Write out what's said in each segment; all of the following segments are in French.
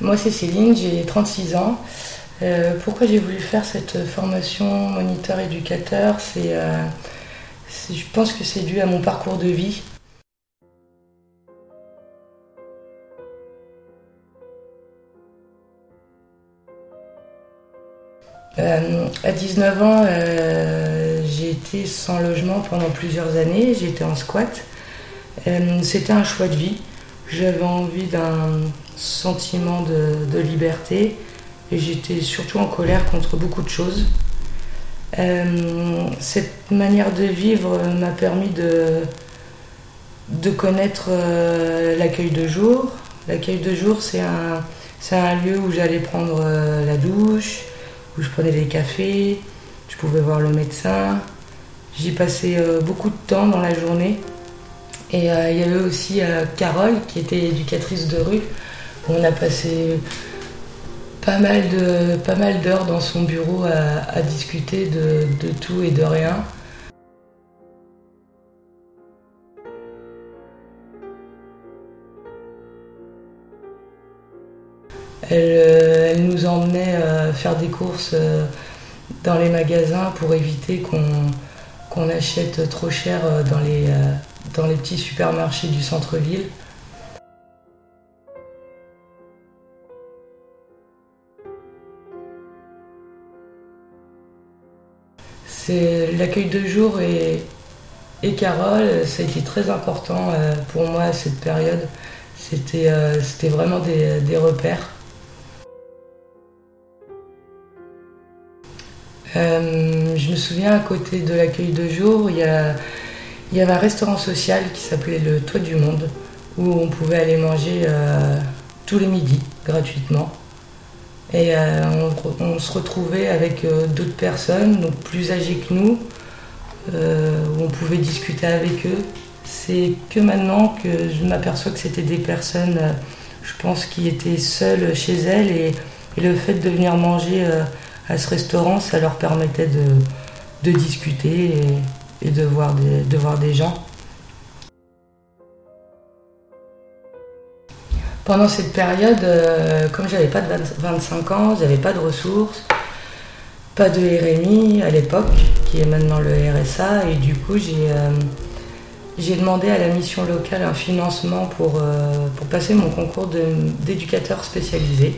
Moi c'est Céline, j'ai 36 ans. Euh, pourquoi j'ai voulu faire cette formation moniteur éducateur euh, c'est, Je pense que c'est dû à mon parcours de vie. Euh, à 19 ans, j'ai été sans logement pendant plusieurs années, j'étais en squat. C'était un choix de vie. J'avais envie d'un sentiment de, liberté et j'étais surtout en colère contre beaucoup de choses. Euh, cette manière de vivre m'a permis de, connaître euh, l'accueil de jour. L'accueil de jour, c'est un, un lieu où j'allais prendre euh, la douche, où je prenais des cafés, je pouvais voir le médecin. J'y passais beaucoup de temps dans la journée. Et il y avait aussi Carole, qui était éducatrice de rue, on a passé pas mal de pas d'heures dans son bureau à, discuter de, tout et de rien. Elle, euh, nous emmenait euh, faire des courses euh, dans les magasins pour éviter qu'on achète trop cher dans les petits supermarchés du centre-ville. L'accueil de jour et, Carole, ça a été très important euh, pour moi à cette période. C'était euh, vraiment des, repères. Euh, je me souviens à côté de l'accueil de jour, il y, avait un restaurant social qui s'appelait le Toit du Monde, où on pouvait aller manger tous les midis gratuitement. Et euh, on, se retrouvait avec euh, d'autres personnes, donc plus âgées que nous, euh, où on pouvait discuter avec eux. C'est que maintenant que je m'aperçois que c'était des personnes, je pense, qui étaient seules chez elles et, le fait de venir manger à ce restaurant, ça leur permettait de, discuter et, de, voir de voir des gens. Pendant cette période, euh, comme j'avais pas de 25 ans, j'avais pas de ressources, pas de RMI à l'époque, qui est maintenant le RSA, et du coup j'ai euh, demandé à la mission locale un financement pour, euh, pour passer mon concours d'éducateur spécialisé.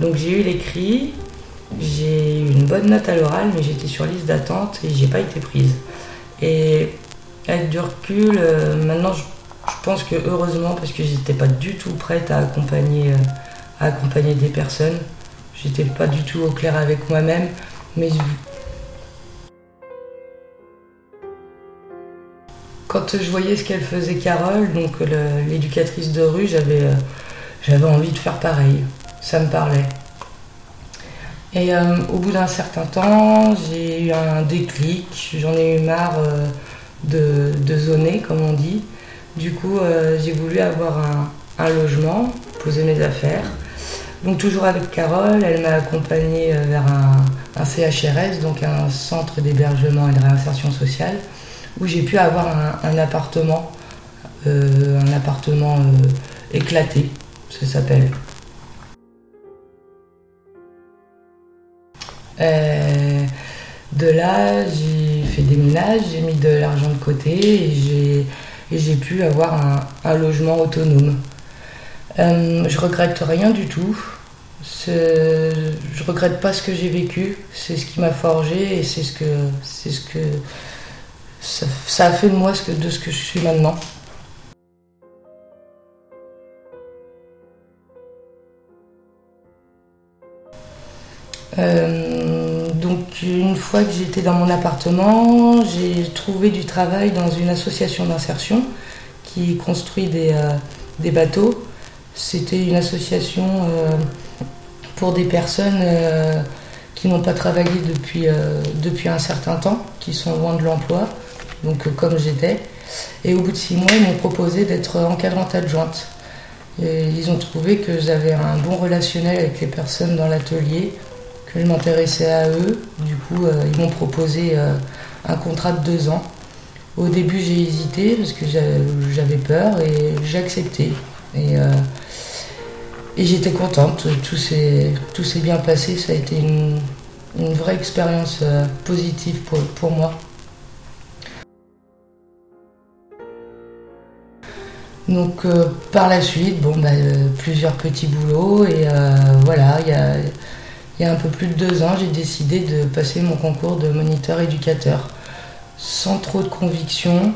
Donc j'ai eu l'écrit, j'ai eu une bonne note à l'oral, mais j'étais sur liste d'attente et j'ai pas été prise. Et avec du recul, maintenant je je pense que heureusement, parce que j'étais pas du tout prête à accompagner, euh, à accompagner des personnes. J'étais pas du tout au clair avec moi-même. Mais quand je voyais ce qu'elle faisait Carole, donc l'éducatrice de rue, j'avais euh, j'avais envie de faire pareil. Ça me parlait. Et euh, au bout d'un certain temps, j'ai eu un déclic. J'en ai eu marre de, de zoner, comme on dit. Du coup, euh, j'ai voulu avoir un, logement, poser mes affaires. Donc toujours avec Carole, elle m'a accompagnée euh, vers un, CHRS, donc un centre d'hébergement et de réinsertion sociale, où j'ai pu avoir un, appartement, un appartement euh, éclaté, ça s'appelle. de là, j'ai fait des ménages, j'ai mis de l'argent de côté et j'ai et j'ai pu avoir un, logement autonome. Euh, je regrette rien du tout. Je regrette pas ce que j'ai vécu. C'est ce qui m'a forgé et c'est ce que, c'est ce que ça, a fait de moi ce que, de ce que je suis maintenant. Euh, une fois que j'étais dans mon appartement, j'ai trouvé du travail dans une association d'insertion qui construit des, euh, bateaux. C'était une association euh, pour des personnes euh, qui n'ont pas travaillé depuis, depuis un certain temps, qui sont loin de l'emploi, donc comme j'étais. Et au bout de six mois, ils m'ont proposé d'être encadrante adjointe. ils ont trouvé que j'avais un bon relationnel avec les personnes dans l'atelier, je m'intéressais à eux. Du coup, euh, ils m'ont proposé euh, un contrat de deux ans. Au début, j'ai hésité parce que j'avais peur et j'ai accepté. Et, euh, j'étais contente, tout s'est, bien passé, ça a été une, vraie expérience positive pour, moi. Donc par la suite, bon, bah, plusieurs petits boulots et voilà, il y a, y a, un peu plus de deux ans, j'ai décidé de passer mon concours de moniteur éducateur sans trop de conviction.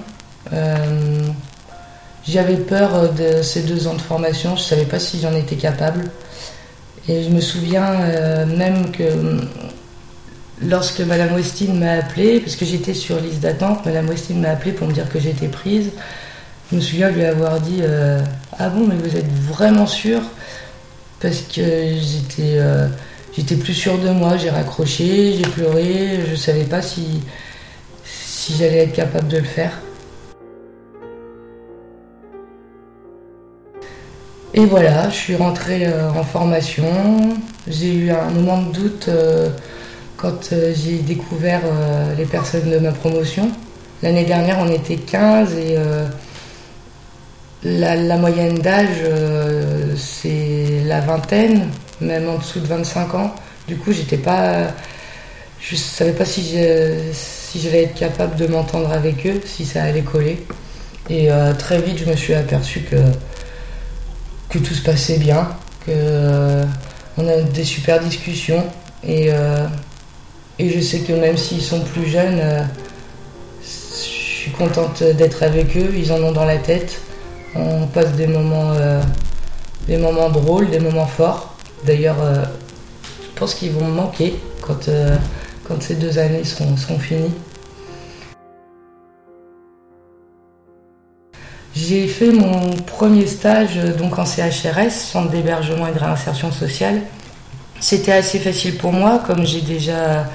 J'avais peur euh, de ces deux ans de formation, je ne savais pas si j'en étais capable. Et je me souviens euh, même que euh, lorsque Madame Westin m'a appelé, parce que j'étais sur liste d'attente, Madame Westin m'a appelé pour me dire que j'étais prise. Je me souviens lui avoir dit Ah bon, mais vous êtes vraiment sûre? Parce que j'étais, j'étais plus sûre de moi, j'ai raccroché, j'ai pleuré, je ne savais pas si, si j'allais être capable de le faire. Et voilà, je suis rentrée euh, en formation. J'ai eu un moment de doute euh, quand euh, j'ai découvert les personnes de ma promotion. L'année dernière, on était 15 et la, moyenne d'âge, c'est la vingtaine, même en dessous de 25 ans. Du coup, j'étais pas. Je savais pas si j'allais être capable de m'entendre avec eux, si ça allait coller. Et très vite, je me suis aperçue que que tout se passait bien, que euh, on a des super discussions et, euh, et je sais que même s'ils sont plus jeunes, euh, je suis contente d'être avec eux, ils en ont dans la tête. On passe des moments, des moments drôles, des moments forts. D'ailleurs, je pense qu'ils vont me manquer quand, quand ces deux années seront, finies. J'ai fait mon premier stage donc en CHRS, centre d'hébergement et de réinsertion sociale. C'était assez facile pour moi, comme j'ai déjà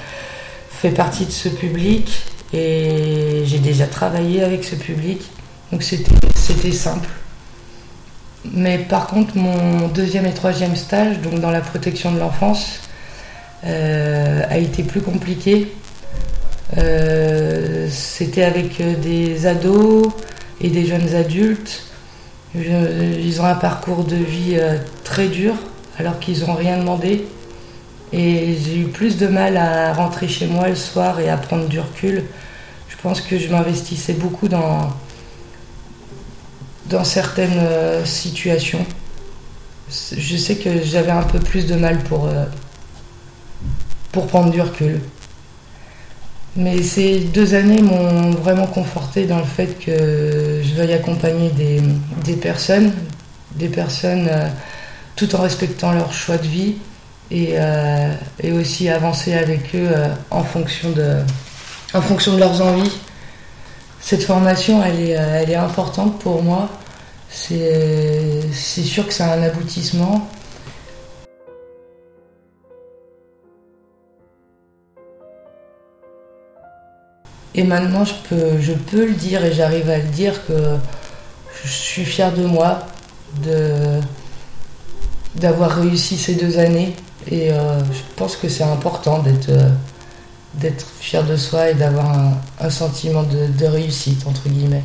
fait partie de ce public et j'ai déjà travaillé avec ce public. Donc c'était simple. Mais par contre, mon deuxième et troisième stage, donc dans la protection de l'enfance, euh, a été plus compliqué. Euh, c'était avec des ados, et des jeunes adultes. ils ont un parcours de vie euh, très dur alors qu'ils n'ont rien demandé. Et j'ai eu plus de mal à rentrer chez moi le soir et à prendre du recul. Je pense que je m'investissais beaucoup dans, dans certaines euh, situations. Je sais que j'avais un peu plus de mal pour, euh, pour prendre du recul. Mais ces deux années m'ont vraiment conforté dans le fait que je veuille accompagner des, personnes, des personnes euh, tout en respectant leur choix de vie et, euh, aussi avancer avec eux en, fonction de, en fonction de leurs envies. Cette formation, elle est, elle est importante pour moi. C'est sûr que c'est un aboutissement. Et maintenant, je peux, le dire et j'arrive à le dire que je suis fière de moi, d'avoir réussi ces deux années. Et euh, je pense que c'est important d'être, euh, d'être fier de soi et d'avoir un, sentiment de réussite, entre guillemets.